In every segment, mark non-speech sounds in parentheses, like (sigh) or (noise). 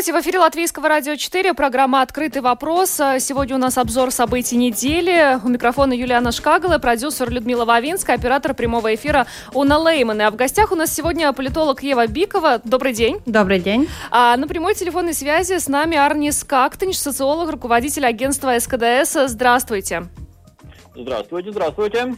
Здравствуйте, в эфире Латвийского радио 4, программа «Открытый вопрос». Сегодня у нас обзор событий недели. У микрофона Юлиана Шкагала, продюсер Людмила Вавинская, оператор прямого эфира Уна Лейман. А в гостях у нас сегодня политолог Ева Бикова. Добрый день. Добрый день. А на прямой телефонной связи с нами Арнис Кактынч, социолог, руководитель агентства СКДС. Здравствуйте. Здравствуйте, здравствуйте.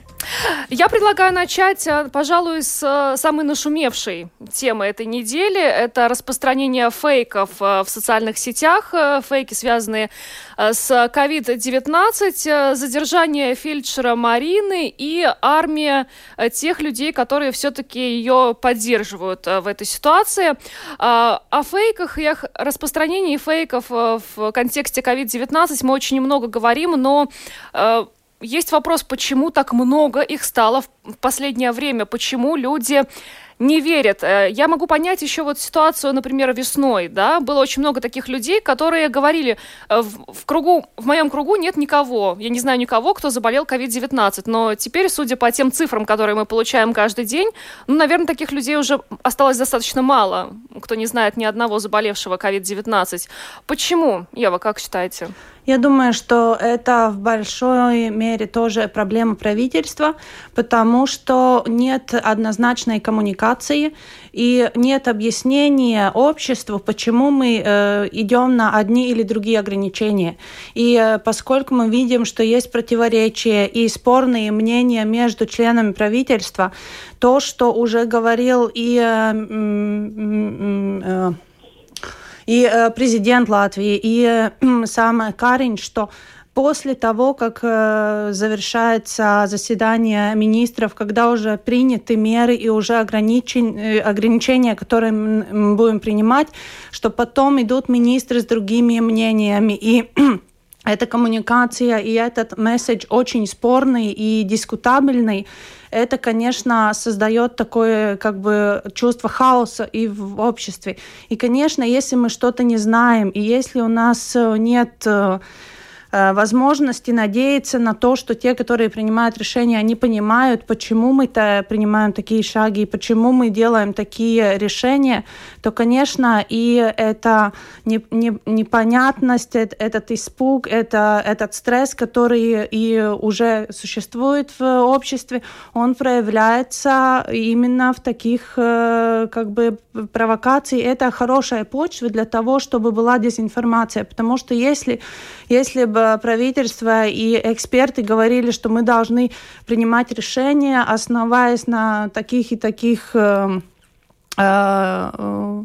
Я предлагаю начать, э, пожалуй, с э, самой нашумевшей темы этой недели. Это распространение фейков э, в социальных сетях, фейки, связанные с COVID-19, задержание фельдшера Марины и армия тех людей, которые все-таки ее поддерживают в этой ситуации. О фейках и о распространении фейков в контексте COVID-19 мы очень много говорим, но есть вопрос, почему так много их стало в последнее время, почему люди не верят. Э, я могу понять еще вот ситуацию, например, весной, да, было очень много таких людей, которые говорили, э, в, в кругу, в моем кругу нет никого, я не знаю никого, кто заболел COVID-19, но теперь, судя по тем цифрам, которые мы получаем каждый день, ну, наверное, таких людей уже осталось достаточно мало, кто не знает ни одного заболевшего COVID-19. Почему, Ева, как считаете? Я думаю, что это в большой мере тоже проблема правительства, потому что нет однозначной коммуникации и нет объяснения обществу, почему мы э, идем на одни или другие ограничения. И э, поскольку мы видим, что есть противоречия и спорные мнения между членами правительства, то, что уже говорил и э, э, и э, президент Латвии, и э, (clears throat) сам Карин, что после того, как э, завершается заседание министров, когда уже приняты меры и уже ограничен, ограничения, которые мы будем принимать, что потом идут министры с другими мнениями. И (clears throat) эта коммуникация и этот месседж очень спорный и дискутабельный это, конечно, создает такое как бы чувство хаоса и в обществе. И, конечно, если мы что-то не знаем, и если у нас нет э, Э, возможности надеяться на то, что те, которые принимают решения, они понимают, почему мы-то принимаем такие шаги, почему мы делаем такие решения, то, конечно, и эта не, не, непонятность, этот испуг, это, этот стресс, который и уже существует в обществе, он проявляется именно в таких э, как бы провокациях. Это хорошая почва для того, чтобы была дезинформация, потому что если, если бы правительство и эксперты говорили, что мы должны принимать решения, основываясь на таких и таких э, э,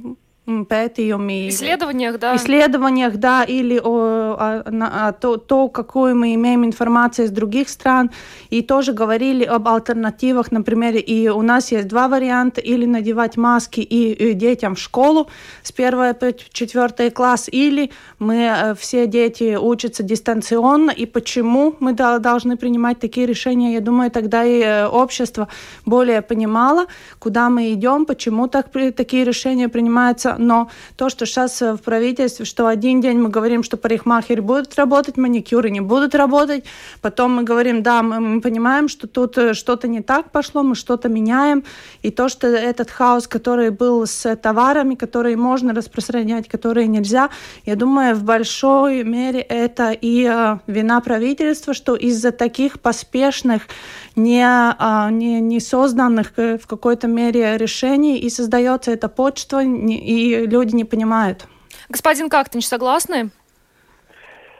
пētījumi. Исследованиях, да. Исследованиях, да, или о, о, о, то, то, какую мы имеем информацию из других стран, и тоже говорили об альтернативах, например, и у нас есть два варианта, или надевать маски и, и детям в школу с 1 по 4 класс, или мы э, все дети учатся дистанционно, и почему мы должны принимать такие решения, я думаю, тогда и э, общество более понимало, куда мы идем, почему так, такие решения принимаются, но то, что сейчас э, в правительстве, что один день мы говорим, что парикмахеры будут работать, маникюры не будут работать, потом мы говорим, да, мы, мы понимаем, что тут э, что-то не так пошло, мы что-то меняем, и то, что этот хаос, который был с товарами, которые можно распространять, которые нельзя, я думаю, в большой мере это и э, вина правительства, что из-за таких поспешных не, не, не созданных в какой-то мере решений, и создается эта почта, и люди не понимают. Господин Кактынч, согласны?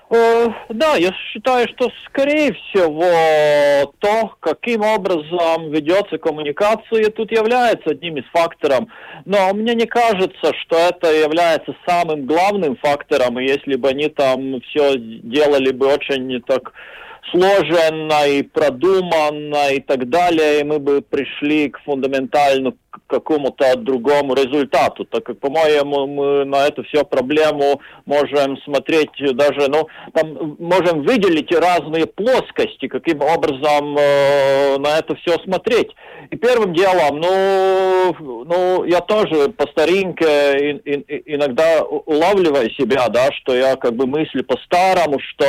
Э, да, я считаю, что скорее всего то, каким образом ведется коммуникация, тут является одним из факторов. Но мне не кажется, что это является самым главным фактором. И если бы они там все делали бы очень так сложенно и продуманно и так далее, и мы бы пришли к фундаментальному какому-то другому результату. Так как, по-моему, мы на эту всю проблему можем смотреть даже, ну, там можем выделить разные плоскости, каким образом э, на это все смотреть. И первым делом, ну, ну я тоже по старинке и, и, иногда улавливаю себя, да, что я как бы мыслю по-старому, что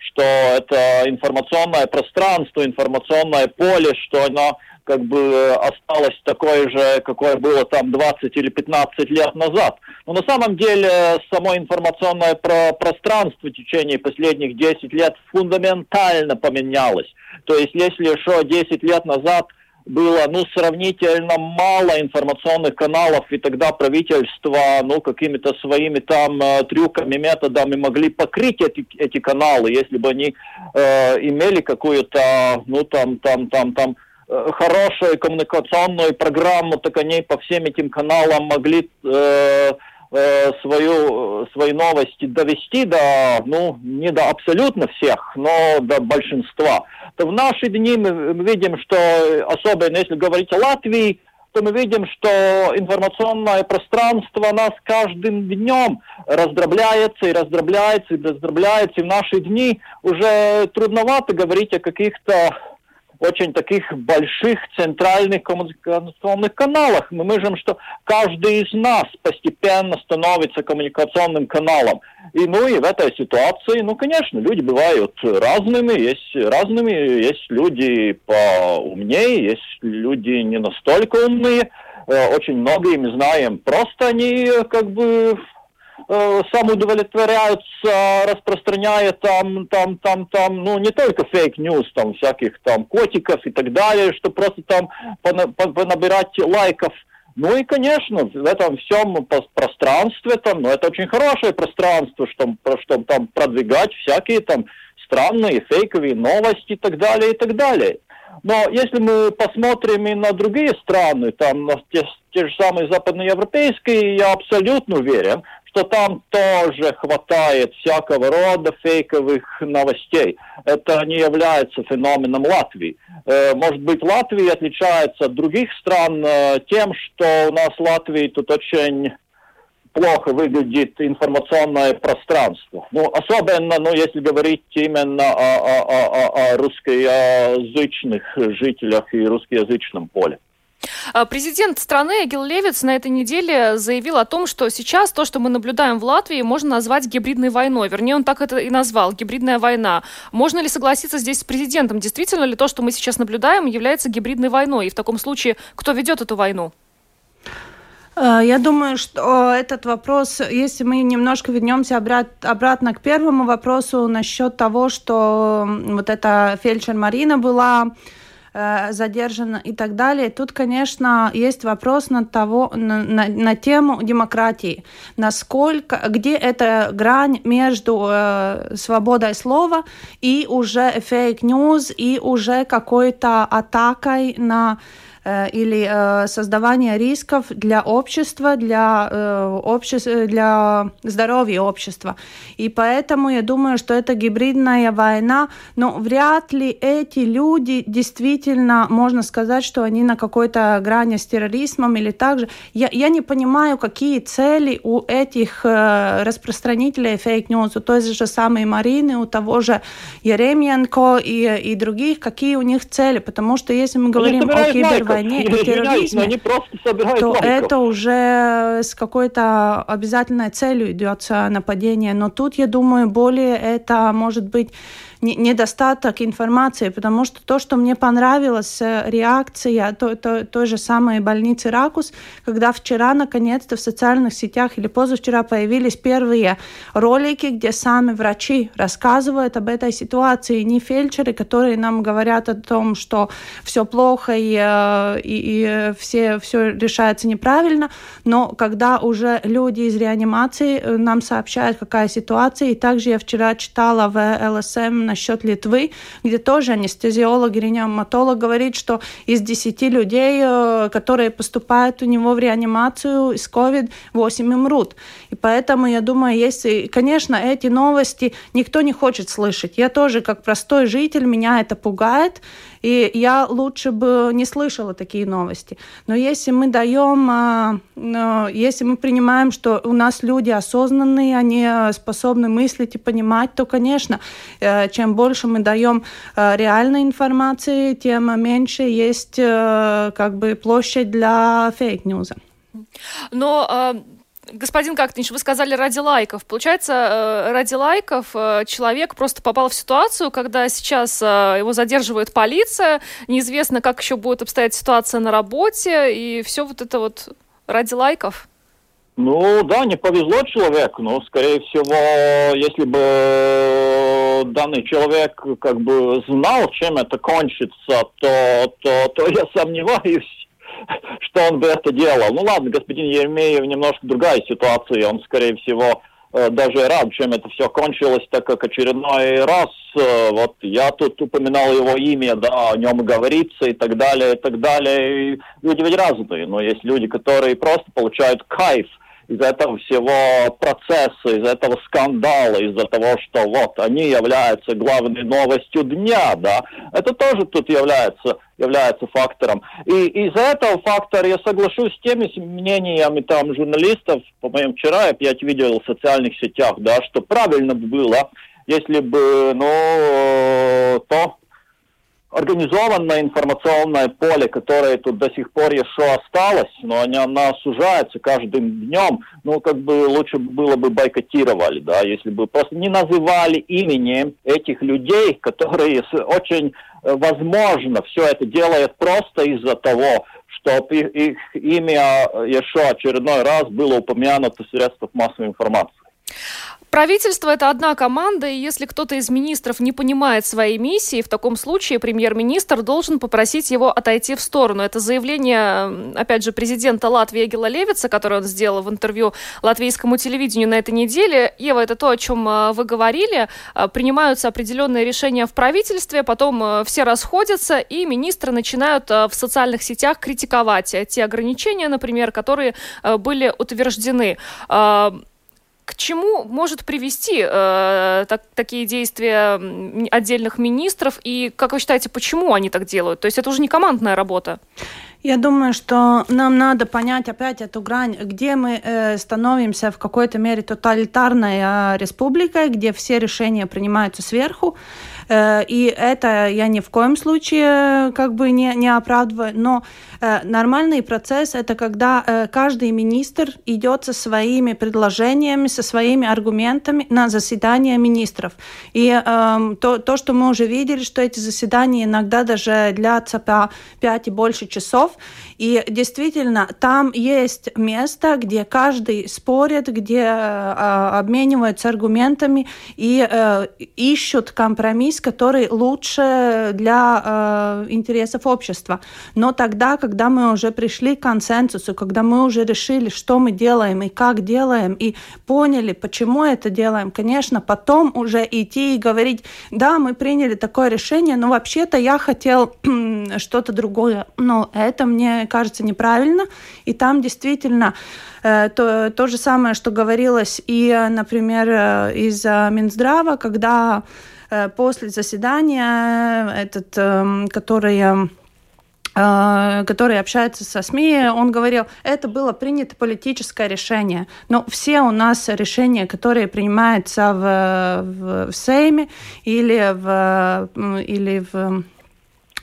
что это информационное пространство, информационное поле, что оно как бы осталось такое же, какое было там 20 или 15 лет назад. Но на самом деле само информационное про пространство в течение последних 10 лет фундаментально поменялось. То есть если еще 10 лет назад – было, ну, сравнительно мало информационных каналов, и тогда правительство, ну, какими-то своими там э, трюками, методами могли покрыть эти, эти каналы, если бы они э, имели какую-то, ну, там, там, там, там, э, хорошую коммуникационную программу, так они по всем этим каналам могли э, э, свою, свои новости довести до, ну, не до абсолютно всех, но до большинства. То в наши дни мы видим, что, особенно если говорить о Латвии, то мы видим, что информационное пространство нас каждым днем раздробляется и раздробляется и раздробляется. И в наши дни уже трудновато говорить о каких-то очень таких больших центральных коммуникационных каналах. Мы можем, что каждый из нас постепенно становится коммуникационным каналом. И ну и в этой ситуации, ну конечно, люди бывают разными, есть разными, есть люди поумнее, есть люди не настолько умные. Э, очень многие мы знаем, просто они как бы э, самоудовлетворяются, распространяя там, там, там, там, ну, не только fake news, там, всяких там котиков и так далее, что просто там понабирать лайков. Ну и, конечно, в этом всем пространстве, там, ну, это очень хорошее пространство, чтобы, чтобы там продвигать всякие там странные фейковые новости и так далее, и так далее. Но если мы посмотрим и на другие страны, там, на те, те же самые западноевропейские, я абсолютно уверен, что там тоже хватает всякого рода фейковых новостей. Это не является феноменом Латвии. Э, может быть, Латвия отличается от других стран э, тем, что у нас в Латвии тут очень плохо выглядит информационное пространство. Ну, особенно, ну, если говорить именно о, о, о, о русскоязычных жителях и русскоязычном поле. А, президент страны Эгил Левиц на этой неделе заявил о том, что сейчас то, что мы наблюдаем в Латвии, можно назвать гибридной войной. Вернее, он так это и назвал, гибридная война. Можно ли согласиться здесь с президентом? Действительно ли то, что мы сейчас наблюдаем, является гибридной войной? И в таком случае, кто ведет эту войну? А, я думаю, что этот вопрос, если мы немножко вернемся обратно к первому вопросу насчет того, что вот эта фельдшер Марина была Э, задержана и так далее. Тут, конечно, есть вопрос на, того, на, на, на тему демократии. Насколько, где эта грань между э, свободой слова и уже fake news, и уже какой-то атакой на или э, создавание рисков для общества, для, э, общества, для здоровья общества. И поэтому я думаю, что это гибридная война, но вряд ли эти люди действительно, можно сказать, что они на какой-то грани с терроризмом или также. Я, я не понимаю, какие цели у этих распространителей fake news, у той же самой Марины, у того же Еременко и, и других, какие у них цели, потому что если мы говорим о кибер войне и терроризме, они просто собирают то лайков. это уже с какой-то обязательной целью идет нападение. Но тут, я думаю, более это может быть недостаток информации, потому что то, что мне понравилось, э, реакция той, той, той же самой больницы Ракус, когда вчера наконец-то в социальных сетях или позавчера появились первые ролики, где сами врачи рассказывают об этой ситуации, не фельдшеры, которые нам говорят о том, что все плохо и, э, и, и все, все решается неправильно, но когда уже люди из реанимации э, нам сообщают, какая ситуация, и также я вчера читала в ЛСМ насчет Литвы, где тоже анестезиолог, реаниматолог говорит, что из 10 людей, э, которые поступают у него в реанимацию с COVID, 8 умрут. И поэтому я думаю, если, конечно, эти новости никто не хочет слышать. Я тоже, как простой житель, меня это пугает. И я лучше бы не слышала такие новости. Но если мы даем, а, если мы принимаем, что у нас люди осознанные, они способны мыслить и понимать, то, конечно, э, чем больше мы даем э, реальной информации, тем меньше есть э, как бы площадь для фейк-ньюза. Но Господин Кактинч, вы сказали ради лайков. Получается, э, ради лайков э, человек просто попал в ситуацию, когда сейчас э, его задерживает полиция, неизвестно, как еще будет обстоять ситуация на работе, и все вот это вот ради лайков. Ну да, не повезло человеку, но скорее всего, если бы данный человек как бы знал, чем это кончится, то, то, то я сомневаюсь, что он бы это делал. Ну ладно, господин Еремеев немножко другая ситуация, он, скорее всего, э, даже рад, чем это все кончилось, так как очередной раз, э, вот я тут упоминал его имя, да, о нем говорится и так далее, и так далее. И люди ведь разные, но есть люди, которые просто получают кайф из этого всего процесса, из этого скандала, из-за того, что вот они являются главной новостью дня, да, это тоже тут является, является фактором. И из-за этого фактора я соглашусь с теми мнениями там журналистов, по-моему, вчера я опять видел в социальных сетях, да, что правильно было, если бы, ну, то организованное информационное поле, которое тут до сих пор еще осталось, но оно, оно сужается каждым днем, ну, как бы лучше было бы бойкотировали, да, если бы просто не называли именем этих людей, которые очень э, возможно все это делают просто из-за того, чтобы их, их имя еще очередной раз было упомянуто в средствах массовой информации. Правительство – это одна команда, и если кто-то из министров не понимает своей миссии, в таком случае премьер-министр должен попросить его отойти в сторону. Это заявление, опять же, президента Латвии Эгила Левица, которое он сделал в интервью латвийскому телевидению на этой неделе. Ева, это то, о чем а, вы говорили. А, принимаются определенные решения в правительстве, потом а, все расходятся, и министры начинают в социальных сетях критиковать те ограничения, например, которые были утверждены к чему может привести э, так, такие действия отдельных министров и как вы считаете, почему они так делают? То есть это уже не командная работа? Я думаю, что нам надо понять опять эту грань, где мы э, становимся в какой-то мере тоталитарной э, республикой, где все решения принимаются сверху, и это я ни в коем случае э, как бы не, не оправдываю, но э, нормальный процесс это когда каждый министр идет со своими предложениями, со своими аргументами на заседание министров. И эм, то, то, что мы уже видели, что эти заседания иногда даже длятся по 5 и больше часов, и действительно, там есть место, где каждый спорит, где э, обмениваются аргументами и э, ищут компромисс, который лучше для э, интересов общества. Но тогда, когда мы уже пришли к консенсусу, когда мы уже решили, что мы делаем и как делаем, и поняли, почему это делаем, конечно, потом уже идти и говорить, да, мы приняли такое решение, но вообще-то я хотел (clears throat) что-то другое. Но это мне кажется неправильно. И там действительно э, то, то же самое, что говорилось и, например, э, из Минздрава, когда э, после заседания этот, эм, который который общается со СМИ, он говорил, это было принято политическое решение. Но все у нас решения, которые принимаются в, в, в Сейме или в, или в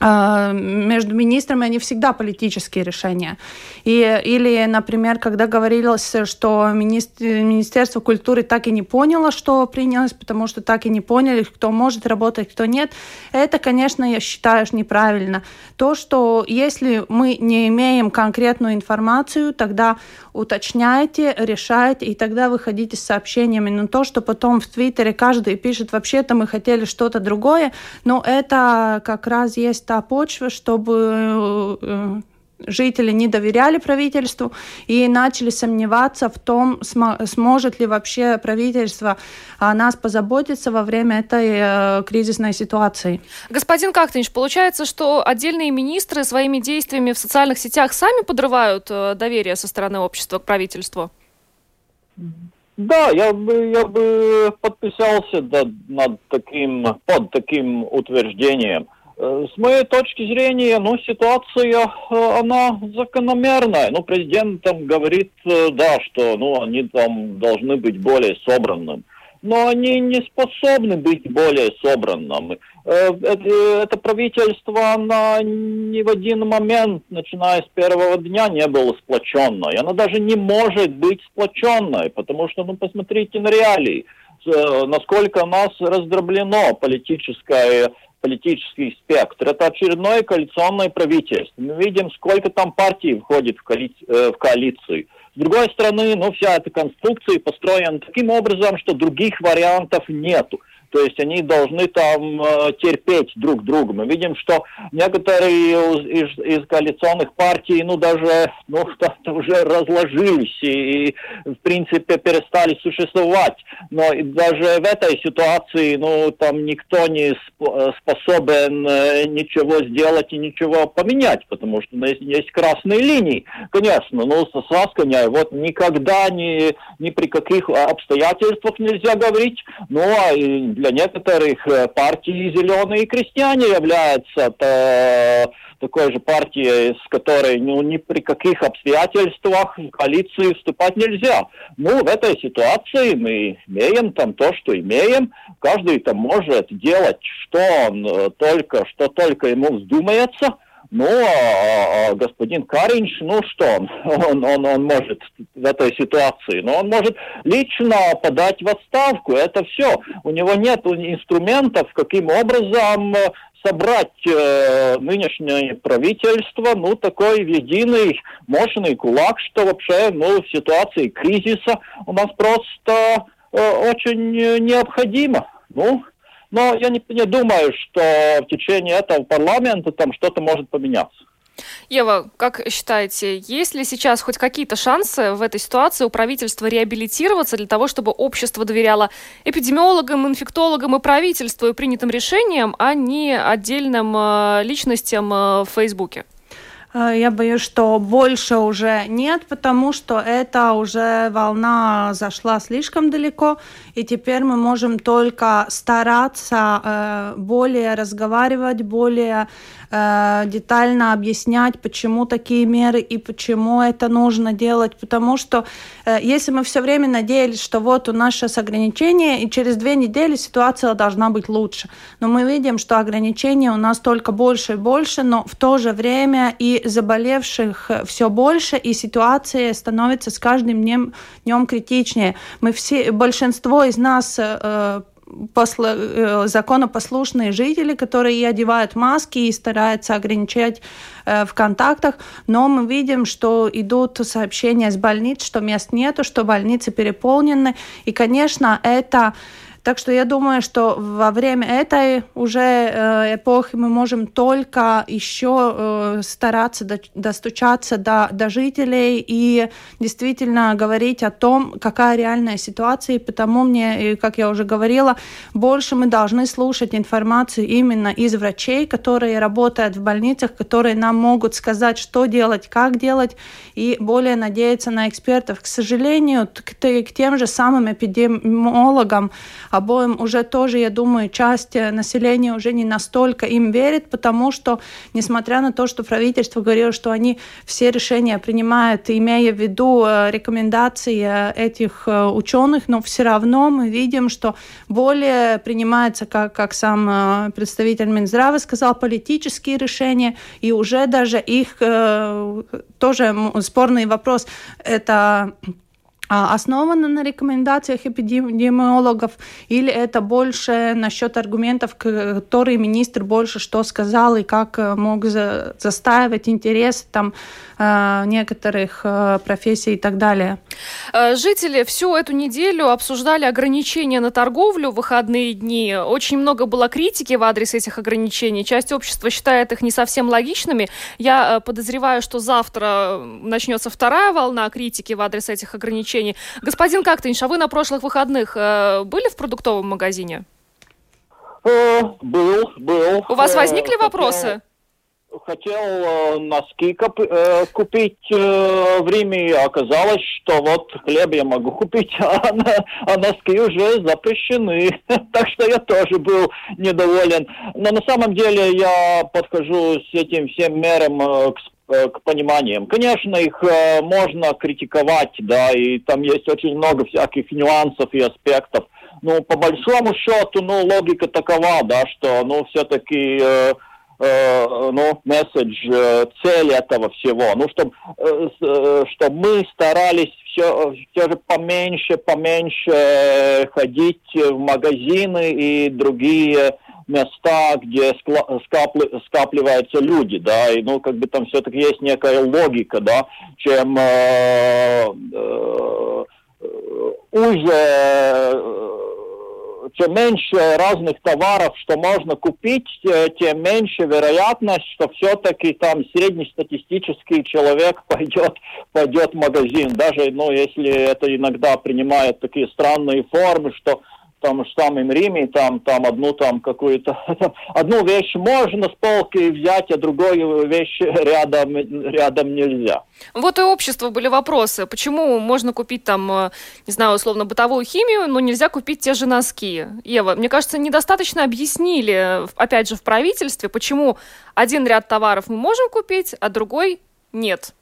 между министрами они всегда политические решения. И, или, например, когда говорилось, что Министерство культуры так и не поняло, что принялось, потому что так и не поняли, кто может работать, кто нет, это, конечно, я считаю неправильно. То, что если мы не имеем конкретную информацию, тогда уточняйте, решайте, и тогда выходите с сообщениями. Но то, что потом в Твиттере каждый пишет, вообще-то мы хотели что-то другое, но это как раз есть та почва, чтобы э, жители не доверяли правительству и начали сомневаться в том, сможет ли вообще правительство о нас позаботиться во время этой э, кризисной ситуации. Господин Кахтинч, получается, что отдельные министры своими действиями в социальных сетях сами подрывают э, доверие со стороны общества к правительству? Да, я бы, я бы подписался да, над таким, под таким утверждением. Э, с моей точки зрения, ну, ситуация, э, она закономерная. Ну, президент там говорит, э, да, что, ну, они там должны быть более собранными но они не способны быть более собранными. Это правительство, оно ни в один момент, начиная с первого дня, не было сплоченной. Оно даже не может быть сплоченной, потому что, ну, посмотрите на реалии, насколько нас раздроблено политическое политический спектр. Это очередное коалиционное правительство. Мы видим, сколько там партий входит в, коали... Э, в коалицию. С другой стороны, ну, вся эта конструкция построена таким образом, что других вариантов нету. То есть они должны там э, терпеть друг друга. Мы видим, что некоторые из, из коалиционных партий, ну, даже, ну, (laughs) уже разложились и, и, в принципе, перестали существовать. Но даже в этой ситуации, ну, там никто не способен э, ничего сделать и ничего поменять, потому что есть, есть красные линии. Конечно, ну, со Сасканя вот никогда ни, ни при каких обстоятельствах нельзя говорить. Ну, а для некоторых э, партии «Зеленые крестьяне» являются такой же партией, с которой ну, ни при каких обстоятельствах в коалиции вступать нельзя. Ну, в этой ситуации мы имеем там то, что имеем. Каждый там может делать, что он э, только, что только ему вздумается – ну, а, а господин Каринч, ну что он? он? Он, он может в этой ситуации? Но он может лично подать в отставку. Это все. У него нет инструментов, каким образом э, собрать э, нынешнее правительство, ну, такой единый, мощный кулак, что вообще, ну, в ситуации кризиса у нас просто э, очень необходимо. Ну, но я не, не думаю, что в течение этого парламента там что-то может поменяться. Ева, как считаете, есть ли сейчас хоть какие-то шансы в этой ситуации у правительства реабилитироваться для того, чтобы общество доверяло эпидемиологам, инфектологам и правительству и принятым решениям, а не отдельным э, личностям э, в Фейсбуке? Э, я боюсь, что больше уже нет, потому что эта уже волна зашла слишком далеко, и теперь мы можем только стараться э, более разговаривать, более э, детально объяснять, почему такие меры и почему это нужно делать, потому что если мы все время надеялись, что вот у нас сейчас ограничения, и через две недели ситуация должна быть лучше, но мы видим, что ограничения у нас только больше и больше, но в то же время и заболевших все больше, и ситуация становится с каждым днем, днем критичнее. Мы все, большинство из нас э, посла, э, законопослушные жители, которые и одевают маски и стараются ограничать э, в контактах, но мы видим, что идут сообщения с больниц, что мест нету, что больницы переполнены, и, конечно, это так что я думаю, что во время этой уже э, эпохи мы можем только еще э, стараться до, достучаться до, до жителей и действительно говорить о том, какая реальная ситуация. И потому мне, как я уже говорила, больше мы должны слушать информацию именно из врачей, которые работают в больницах, которые нам могут сказать, что делать, как делать, и более надеяться на экспертов. К сожалению, к, к тем же самым эпидемиологам, обоим уже тоже, я думаю, часть э, населения уже не настолько им верит, потому что, несмотря на то, что правительство говорило, что они все решения принимают, имея в виду э, рекомендации э, этих ученых, но все равно мы видим, что более принимается, как, как сам представитель Минздрава сказал, политические решения, и уже даже их тоже спорный вопрос, это основано на рекомендациях эпидемиологов, или это больше насчет аргументов, которые министр больше что сказал и как э, мог за, застаивать интерес там некоторых профессий и так далее. Жители всю эту неделю обсуждали ограничения на торговлю в выходные дни. Очень много было критики в адрес этих ограничений. Часть общества считает их не совсем логичными. Я подозреваю, что завтра начнется вторая волна критики в адрес этих ограничений. Господин Кактынш, а вы на прошлых выходных были в продуктовом магазине? Э, был, был. У вас возникли э, вопросы? Хотел э, носки купить в Риме, оказалось, что вот хлеб я могу купить, (laughs) а, а носки уже запрещены. (laughs) так что я тоже был недоволен. Но на самом деле я подхожу с этим всем мерам к к пониманиям. Конечно, их э, можно критиковать, да, и там есть очень много всяких нюансов и аспектов ну, по большому счету, ну, логика такова, да, что, ну, все-таки, э, э, ну, месседж, э, цель этого всего, ну, чтобы э, э, чтоб мы старались все, все же поменьше, поменьше ходить в магазины и другие места, где скапли, скапливаются люди, да, и, ну, как бы там все-таки есть некая логика, да, чем э, э, уже чем меньше разных товаров, что можно купить, э, тем меньше вероятность, что все-таки там среднестатистический человек (laughs) пойдет, пойдет в магазин. Даже, ну, если это иногда принимает такие странные формы, что том же самом Риме, там, там одну там какую-то, (laughs) одну вещь можно с полки взять, а другую вещь рядом, рядом нельзя. Вот и общества были вопросы, почему можно купить там, э, не знаю, условно бытовую химию, но нельзя купить те же носки. Ева, мне кажется, недостаточно объяснили, опять же, в правительстве, почему один ряд товаров мы можем купить, а другой нет.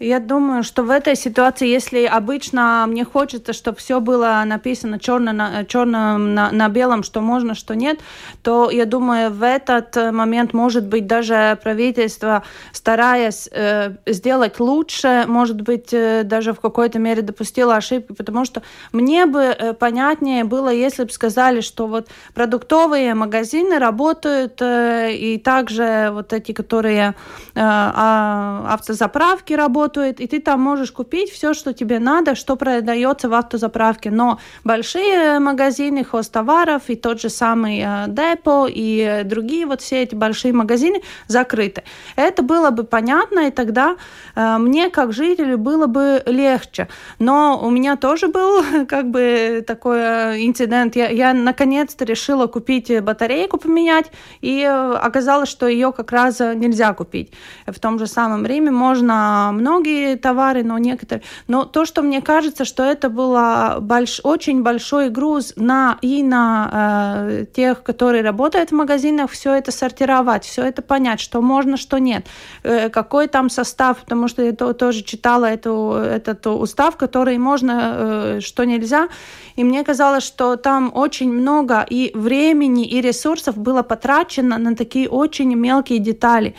Я думаю, что в этой ситуации, если обычно мне хочется, чтобы все было написано черно на, черным на, на белом, что можно, что нет, то я думаю, в этот момент, может быть, даже правительство, стараясь э, сделать лучше, может быть, э, даже в какой-то мере допустило ошибки, потому что мне бы э, понятнее было, если бы сказали, что вот продуктовые магазины работают, э, и также вот эти, которые э, а, автозаправки работают, работает, и ты там можешь купить все, что тебе надо, что продается в автозаправке. Но большие магазины хостоваров и тот же самый э, Депо и другие вот все эти большие магазины закрыты. Это было бы понятно, и тогда э, мне как жителю было бы легче. Но у меня тоже был (laughs) как бы такой э, инцидент. Я, я наконец-то решила купить батарейку поменять, и оказалось, что ее как раз нельзя купить. В том же самом Риме можно много многие товары, но некоторые. Но то, что мне кажется, что это был больш... очень большой груз на и на э, тех, которые работают в магазинах, все это сортировать, все это понять, что можно, что нет, э, какой там состав, потому что я то, тоже читала эту, этот устав, который можно, э, что нельзя, и мне казалось, что там очень много и времени, и ресурсов было потрачено на такие очень мелкие детали.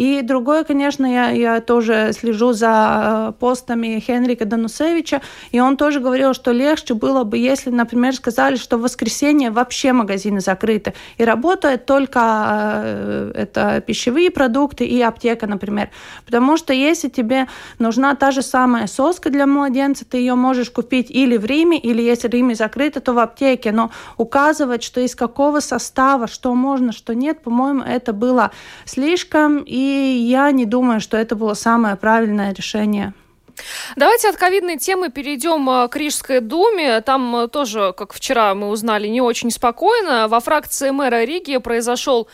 И другое, конечно, я, я тоже слежу за э, постами Хенрика Данусевича, и он тоже говорил, что легче было бы, если, например, сказали, что в воскресенье вообще магазины закрыты, и работают только э, это пищевые продукты и аптека, например. Потому что если тебе нужна та же самая соска для младенца, ты ее можешь купить или в Риме, или если Риме закрыто, то в аптеке. Но указывать, что из какого состава, что можно, что нет, по-моему, это было слишком, и я не думаю, что это было самое правильное решение. Давайте от ковидной темы перейдем э, к Рижской думе. Там э, тоже, как вчера мы узнали, не очень спокойно. Во фракции мэра Риги произошел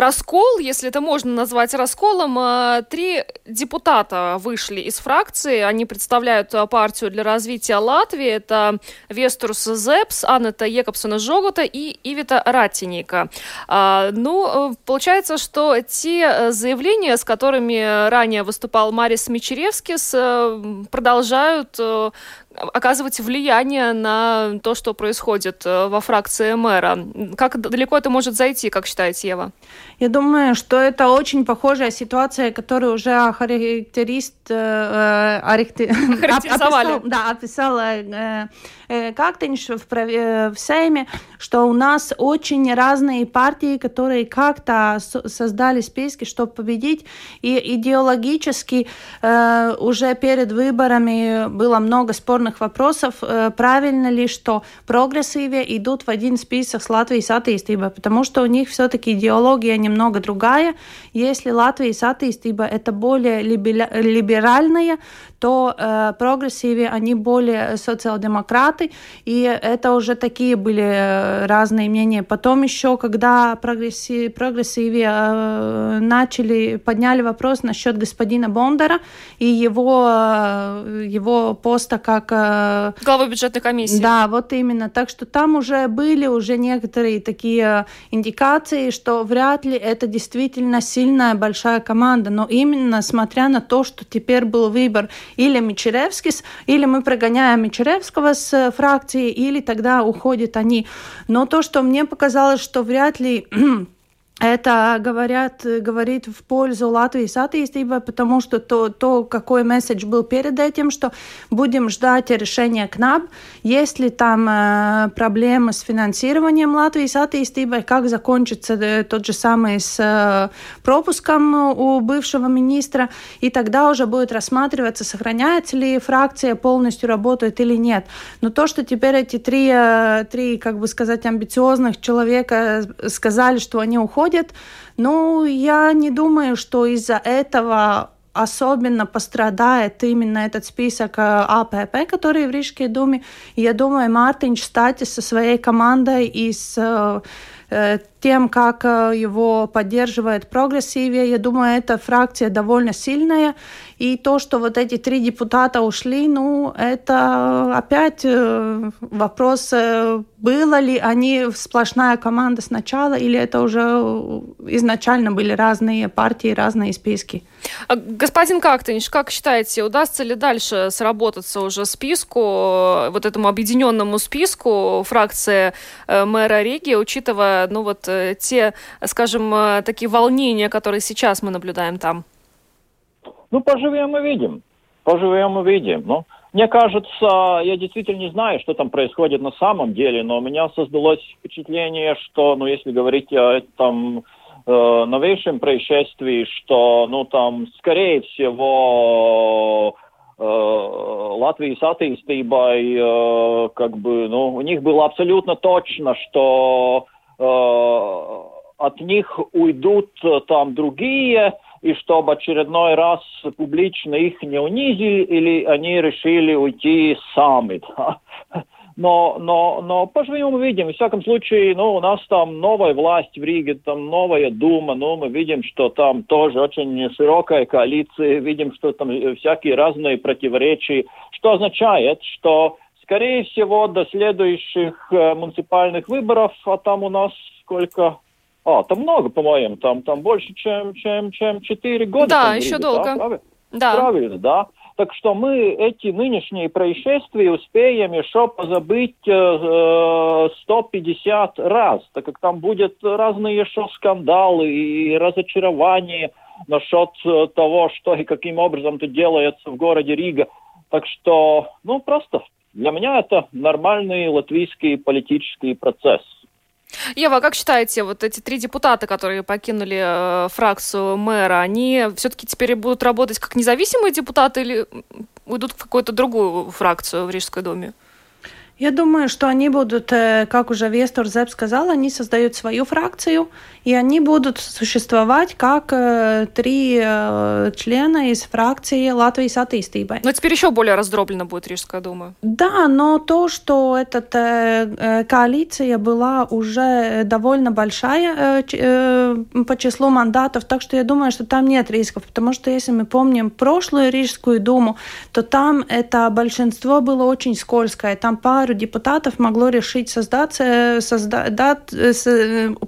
раскол, если это можно назвать расколом. Э, три депутата вышли из фракции. Они представляют э, партию для развития Латвии. Это Вестурс Зепс, Аннета Екобсона Жогота и Ивита Ратиника. А, ну, э, получается, что те заявления, с которыми ранее выступал Марис Мичеревскис, продолжают оказывать влияние на то, что происходит э, во фракции мэра. Как далеко это может зайти, как считаете, Ева? Я думаю, что это очень похожая ситуация, которую уже характерист э, описал, да, описал э, э, Кактинш в, э, в Сейме, что у нас очень разные партии, которые как-то создали списки, чтобы победить, и идеологически э, уже перед выборами было много спорных вопросов, э, правильно ли, что прогрессиве идут в один список с Латвией attīstībai, потому что у них все-таки идеология немного другая. Если Latvijas attīstībai это более либеральная, то э, Progresīvie они более социал-демократы, и это уже такие были э, разные мнения. Потом еще, когда Progresīv-, Progresīvie э, начали, подняли вопрос насчет господина Бондара и его, его поста как... Э, Главы бюджетной комиссии. Да, вот именно. Так что там уже были уже некоторые такие индикации, что вряд ли это действительно сильная большая команда, но именно смотря на то, что теперь был выбор или Мичеревскис, или мы прогоняем Мичеревского с э, фракции, или тогда уходят они. Но то, что мне показалось, что вряд ли (clears throat) это говорят, говорит в пользу Латвии с attīstībai, потому что то, то, какой месседж был перед этим, что будем ждать решения КНАБ, есть ли там э, проблемы с финансированием Латвии с attīstībai, как закончится э, тот же самый с э, пропуском у бывшего министра, и тогда уже будет рассматриваться, сохраняется ли фракция полностью работает или нет. Но то, что теперь эти три, э, три как бы сказать, амбициозных человека сказали, что они уходят, происходит. Ну, я не думаю, что из-за этого особенно пострадает именно этот список э, АПП, который в Рижской думе. Я думаю, Мартинч Статис со своей командой и с э, э, тем, как его поддерживает прогрессивия, я думаю, эта фракция довольно сильная. И то, что вот эти три депутата ушли, ну, это опять э, вопрос, э, было ли они сплошная команда сначала, или это уже изначально были разные партии, разные списки. А, господин Кактынич, как считаете, удастся ли дальше сработаться уже списку, вот этому объединенному списку фракции э, мэра Риги, учитывая, ну вот, те, скажем, такие волнения, которые сейчас мы наблюдаем там? Ну, поживем и видим. Поживем и видим. Ну, мне кажется, я действительно не знаю, что там происходит на самом деле, но у меня создалось впечатление, что, ну, если говорить о этом э, новейшем происшествии, что, ну, там, скорее всего, э, Латвии с attīstībai, э, как бы, ну, у них было абсолютно точно, что э, от них уйдут э, там другие, и чтобы очередной раз публично их не унизили, или они решили уйти сами. (laughs) Да? Но, но, но поживем увидим. В всяком случае, ну, у нас там новая власть в Риге, там новая дума, ну, мы видим, что там тоже очень широкая коалиция, видим, что там всякие разные противоречия, что означает, что, скорее всего, до следующих э, муниципальных выборов, а там у нас сколько, а, там много, по-моему, там, там больше, чем, чем, чем 4 года. Да, еще Риге, долго. Да, правильно? Да. Правильно, да. Так что мы эти нынешние происшествия успеем еще позабыть э, 150 раз, так как там будет разные еще скандалы и разочарования насчет э, того, что и каким образом это делается в городе Рига. Так что, ну, просто для меня это нормальный латвийский политический процесс. Ева, как считаете, вот эти три депутата, которые покинули э, фракцию мэра, они все-таки теперь будут работать как независимые депутаты или уйдут в какую-то другую фракцию в Рижской думе? Я думаю, что они будут, э, как уже Вестор Зеп сказал, они создают свою фракцию, и они будут существовать как э, три э, члена из фракции Латвии с attīstībai. Но теперь еще более раздроблена будет Рижская дума. Да, но то, что эта коалиция была уже довольно большая по числу мандатов, так что я думаю, что там нет рисков, потому что если мы помним прошлую Рижскую думу, то там это большинство было очень скользкое, там пара пару депутатов могло решить создать, создать,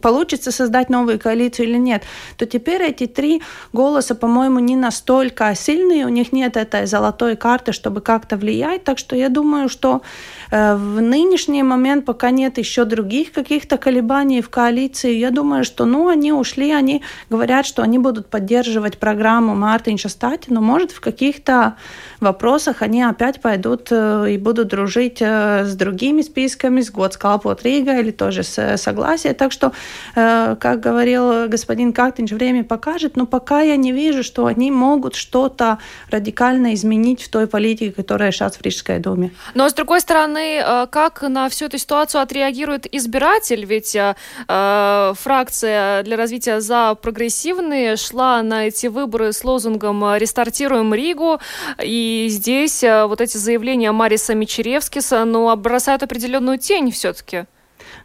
получится создать новую коалицию или нет, то теперь эти три голоса, по-моему, не настолько сильные, у них нет этой золотой карты, чтобы как-то влиять, так что я думаю, что Э, в нынешний момент пока нет еще других каких-то колебаний в коалиции. Я думаю, что ну, они ушли, они говорят, что они будут поддерживать программу Мартинша Стати, но может в каких-то вопросах они опять пойдут э, и будут дружить э, с другими списками, с Готскалпот Рига или тоже с согласия. Так что, как говорил господин Кактинч, время покажет, но пока я не вижу, что они могут что-то радикально изменить в той политике, которая сейчас в Рижской думе. Но, с другой стороны, э, как на всю эту ситуацию отреагирует избиратель? Ведь э, э, фракция для развития за прогрессивные шла на эти выборы с лозунгом «Рестартируем Ригу». И здесь э, вот эти заявления Мариса Мичеревскиса, ну, бросают определенную тень все-таки.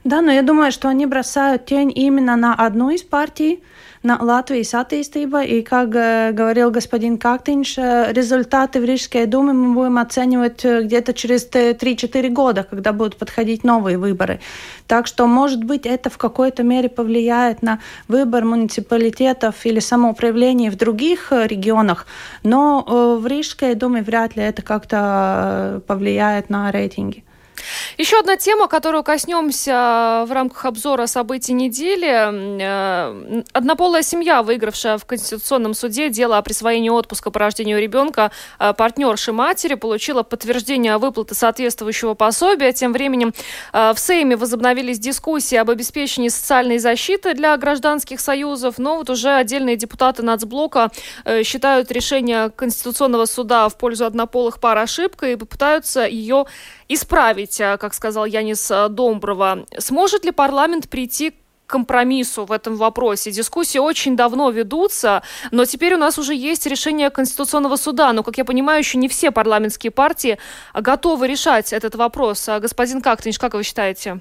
Да, но я думаю, что они бросают тень именно на одну из партий, на Латвijas attīstība. И, как э, говорил господин Кактинш, э, результаты в Рижской думе мы будем оценивать э, где-то через 3-4 года, когда будут подходить новые выборы. Так что, может быть, это в какой-то мере повлияет на выбор муниципалитетов или самоуправления в других регионах, но в Рижской думе вряд ли это как-то повлияет на рейтинги. Еще одна тема, которую коснемся в рамках обзора событий недели. Э, однополая семья, выигравшая в Конституционном суде дело о присвоении отпуска по рождению ребенка э, партнерши матери, получила подтверждение выплаты соответствующего пособия. Тем временем э, в Сейме возобновились дискуссии об обеспечении социальной защиты для гражданских союзов, но вот уже отдельные депутаты нацблока считают решение Конституционного суда в пользу однополых пар ошибкой и попытаются ее исправить, э, как сказал Янис э, Домброва. Сможет ли парламент прийти к компромиссу в этом вопросе. Дискуссии очень давно ведутся, но теперь у нас уже есть решение Конституционного суда. Но, как я понимаю, еще не все парламентские партии готовы решать этот вопрос. А, господин Кактинч, как вы считаете?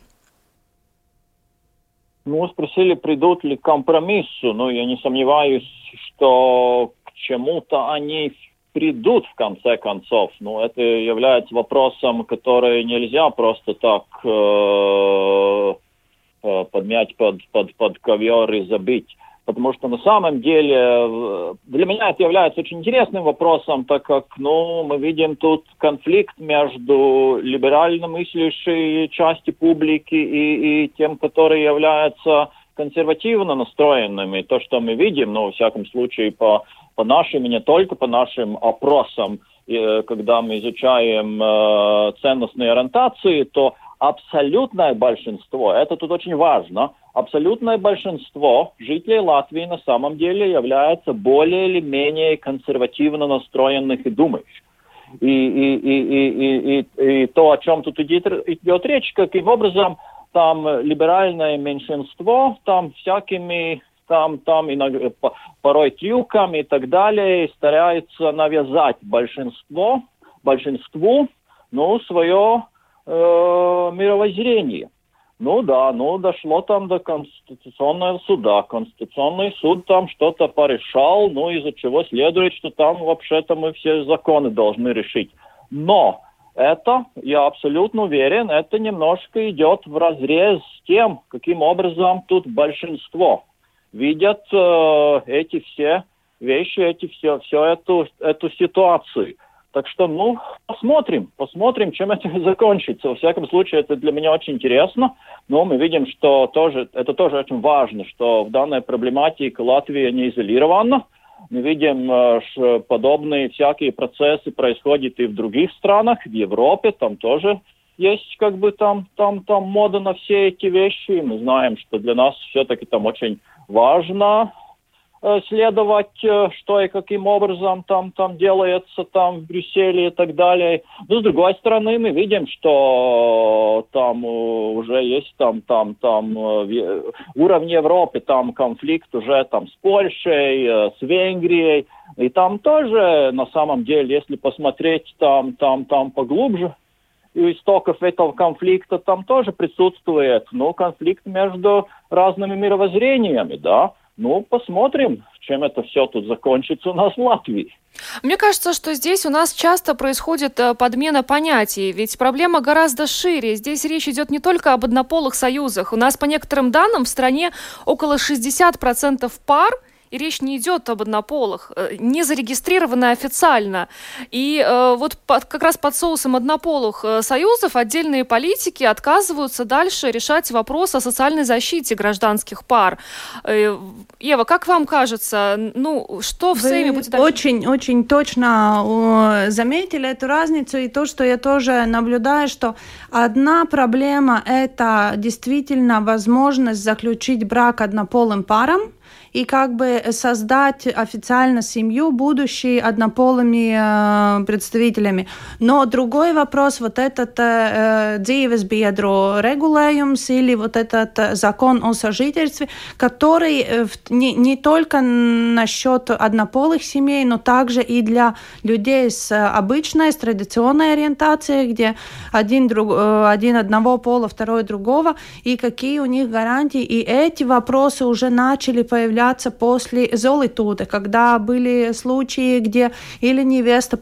Ну, спросили, придут ли к компромиссу. Но я не сомневаюсь, что к чему-то они придут в конце концов. Ну, это является вопросом, который нельзя просто так э, э, подмять под, под, под ковер и забыть. Потому что на самом деле для меня это является очень интересным вопросом, так как ну, мы видим тут конфликт между либерально мыслящей части публики и, и тем, которые являются консервативно настроенными. То, что мы видим, ну, во всяком случае, по по нашим и не только по нашим опросам, э, когда мы изучаем э, ценностные ориентации, то абсолютное большинство, это тут очень важно, абсолютное большинство жителей Латвии на самом деле является более или менее консервативно настроенных и думающих. И, и, и, и, и, и то, о чем тут идет, идет речь, каким образом там либеральное меньшинство там всякими там, там иногда, порой трюком и так далее, стараются навязать большинство, большинству, ну, свое э, мировоззрение. Ну да, ну дошло там до Конституционного суда. Конституционный суд там что-то порешал, ну из-за чего следует, что там вообще-то мы все законы должны решить. Но это, я абсолютно уверен, это немножко идет в разрез с тем, каким образом тут большинство видят э, эти все вещи, эти все, все эту, эту ситуацию. Так что, ну, посмотрим, посмотрим, чем это (laughs) закончится. Во всяком случае, это для меня очень интересно. Но мы видим, что тоже, это тоже очень важно, что в данной проблематике Латвия не изолирована. Мы видим, что подобные всякие процессы происходят и в других странах, в Европе, там тоже есть как бы там, там, там мода на все эти вещи. Мы знаем, что для нас все-таки там очень важно следовать, э, что и каким образом там, там делается там в Брюсселе и так далее. Но с другой стороны, мы видим, что там э, уже есть там, там, там уровень Европы, там конфликт уже там с Польшей, с Венгрией. И там тоже, на самом деле, если посмотреть там, там, там поглубже, у истоков этого конфликта там тоже присутствует, ну, конфликт между разными мировоззрениями, да. Ну, посмотрим, чем это все тут закончится у нас в Латвии. Мне кажется, что здесь у нас часто происходит э, подмена понятий, ведь проблема гораздо шире. Здесь речь идет не только об однополых союзах. У нас, по некоторым данным, в стране около 60% пар – и речь не идет об однополых, э, не зарегистрированы официально. И э, вот под, как раз под соусом однополых э, союзов отдельные политики отказываются дальше решать вопрос о социальной защите гражданских пар. Э, Ева, как вам кажется, ну, что в Вы Сейме будет дальше? Очень, очень точно заметили эту разницу, и то, что я тоже наблюдаю, что одна проблема – это действительно возможность заключить брак однополым парам, и как бы создать официально семью, будущей однополыми э, представителями. Но другой вопрос, вот этот э, dzīvesbiedru регулējums или вот этот э, закон о сожительстве, который э, не, не только насчет однополых семей, но также и для людей с обычной, с традиционной ориентацией, где один, друг, э, один одного пола, второй другого, и какие у них гарантии. И эти вопросы уже начали появляться появляться после золитуда, когда были случаи, где или невеста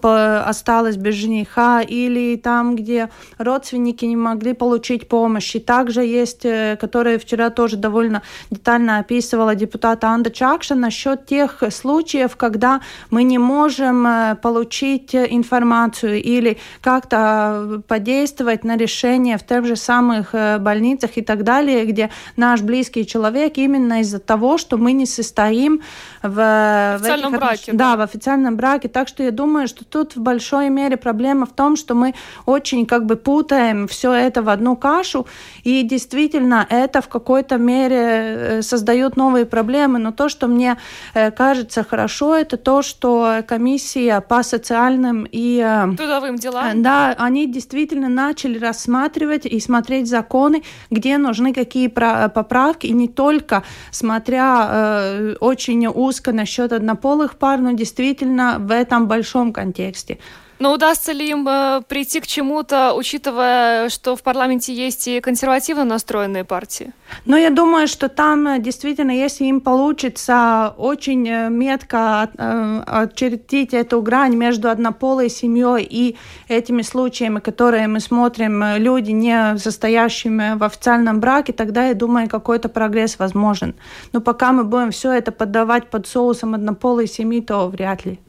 осталась без жениха, или там, где родственники не могли получить помощь. И также есть, э, которые вчера тоже довольно детально описывала депутата Анда Чакша насчет тех случаев, когда мы не можем э, получить информацию или как-то подействовать на решение в тех же самых э, больницах и так далее, где наш близкий человек именно из-за того, что мы не System в, в официальном этих, браке. Да, да, в официальном браке. Так что я думаю, что тут в большой мере проблема в том, что мы очень как бы путаем все это в одну кашу, и действительно это в какой-то мере э, создает новые проблемы. Но то, что мне э, кажется хорошо, это то, что комиссия по социальным и э, трудовым делам, да, они действительно начали рассматривать и смотреть законы, где нужны какие поправки, и не только смотря Э, очень узко насчет однополых пар, но действительно в этом большом контексте. Но удастся ли им э, прийти к чему-то, учитывая, что в парламенте есть и консервативно настроенные партии? Ну, я думаю, что там э, действительно, если им получится очень э, метко э, очертить эту грань между однополой семьей и этими случаями, которые мы смотрим, люди, не состоящими в официальном браке, тогда, я думаю, какой-то прогресс возможен. Но пока мы будем все это поддавать под соусом однополой семьи, то вряд ли.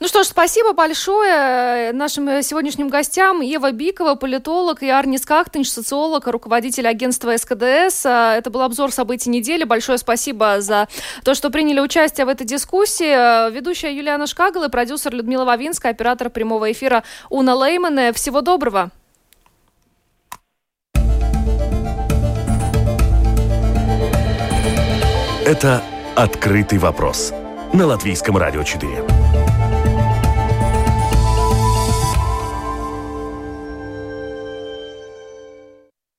Ну что ж, спасибо большое нашим сегодняшним гостям. Ева Бикова, политолог, и Арнис Кахтенш, социолог, руководитель агентства СКДС. Это был обзор событий недели. Большое спасибо за то, что приняли участие в этой дискуссии. Ведущая Юлиана Шкагал и продюсер Людмила Вавинская, оператор прямого эфира Уна Леймане. Всего доброго. Это «Открытый вопрос» на Латвийском радио 4.